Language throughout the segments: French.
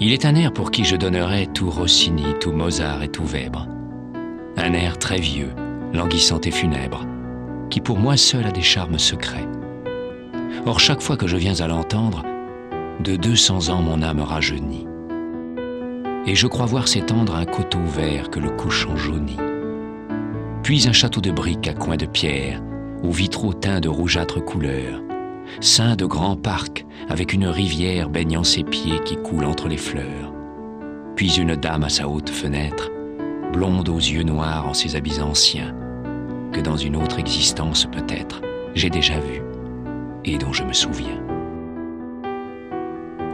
Il est un air pour qui je donnerais tout Rossini, tout Mozart et tout Weber. Un air très vieux, languissant et funèbre, qui pour moi seul a des charmes secrets. Or chaque fois que je viens à l'entendre, de 200 ans mon âme rajeunit. Et je crois voir s'étendre un coteau vert que le couchant jaunit. Puis un château de briques à coins de pierre, aux vitraux teints de rougeâtre couleur, sein de grands parcs avec une rivière baignant ses pieds qui coule entre les fleurs. Puis une dame à sa haute fenêtre, blonde aux yeux noirs en ses habits anciens, que dans une autre existence peut-être j'ai déjà vue et dont je me souviens.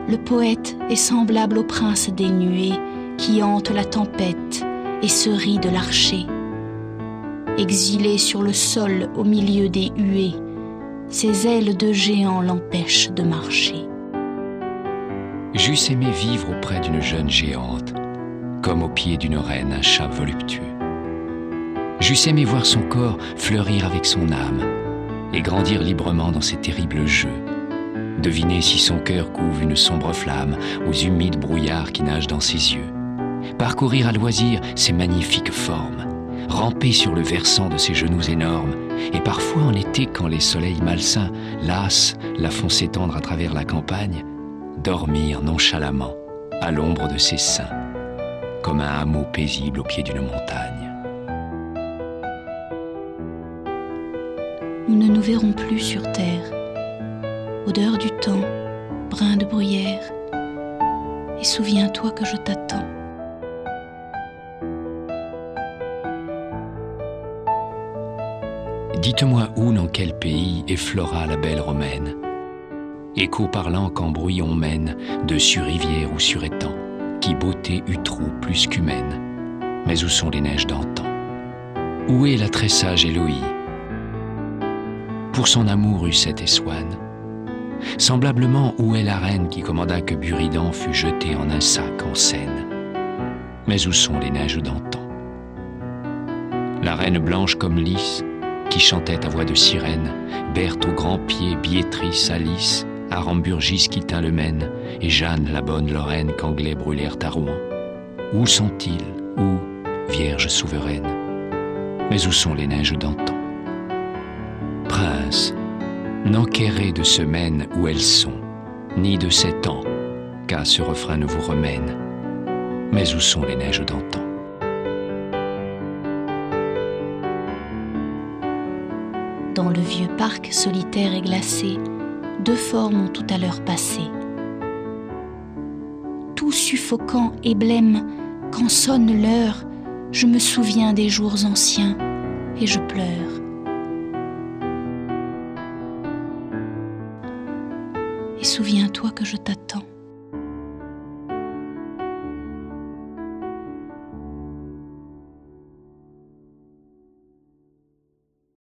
Le poète est semblable au prince des nuées qui hante la tempête et se rit de l'archer. Exilé sur le sol au milieu des huées, ses ailes de géant l'empêchent de marcher. J'eusse aimé vivre auprès d'une jeune géante, comme au pied d'une reine un chat voluptueux. J'eusse aimé voir son corps fleurir avec son âme et grandir librement dans ses terribles jeux. Deviner si son cœur couve une sombre flamme aux humides brouillards qui nagent dans ses yeux. Parcourir à loisir ses magnifiques formes. Ramper sur le versant de ses genoux énormes. Et parfois en été, quand les soleils malsains, lassent, la font s'étendre à travers la campagne, dormir nonchalamment à l'ombre de ses seins, comme un hameau paisible au pied d'une montagne. Nous ne nous verrons plus sur terre. Odeur du temps, brin de bruyère. Et souviens-toi que je t'attends. Dites-moi où, dans quel pays effleura la belle romaine. Écho parlant qu'en bruit on mène, de sur rivière ou sur étang, qui beauté eut trop plus qu'humaine. Mais où sont les neiges d'antan? Où est la très sage Héloïe Pour son amour eut et Swann. Semblablement, où est la reine qui commanda que Buridan fût jeté en un sac en Seine? Mais où sont les neiges d'antan? La reine blanche comme lys, qui chantait à voix de sirène, Berthe au grand pied, Biétrice, Alice, Aramburgis qui tint le Maine, et Jeanne, la bonne Lorraine, qu'Anglais brûlèrent à Rouen. Où sont-ils? Où, Vierge souveraine. Mais où sont les neiges d'antan? Prince, n'enquérez de semaines où elles sont, ni de sept ans, car ce refrain ne vous remène. Mais où sont les neiges d'antan? Dans le vieux parc solitaire et glacé, deux formes ont tout à l'heure passé. Tout suffocant et blême, quand sonne l'heure, je me souviens des jours anciens et je pleure. Et souviens-toi que je t'attends.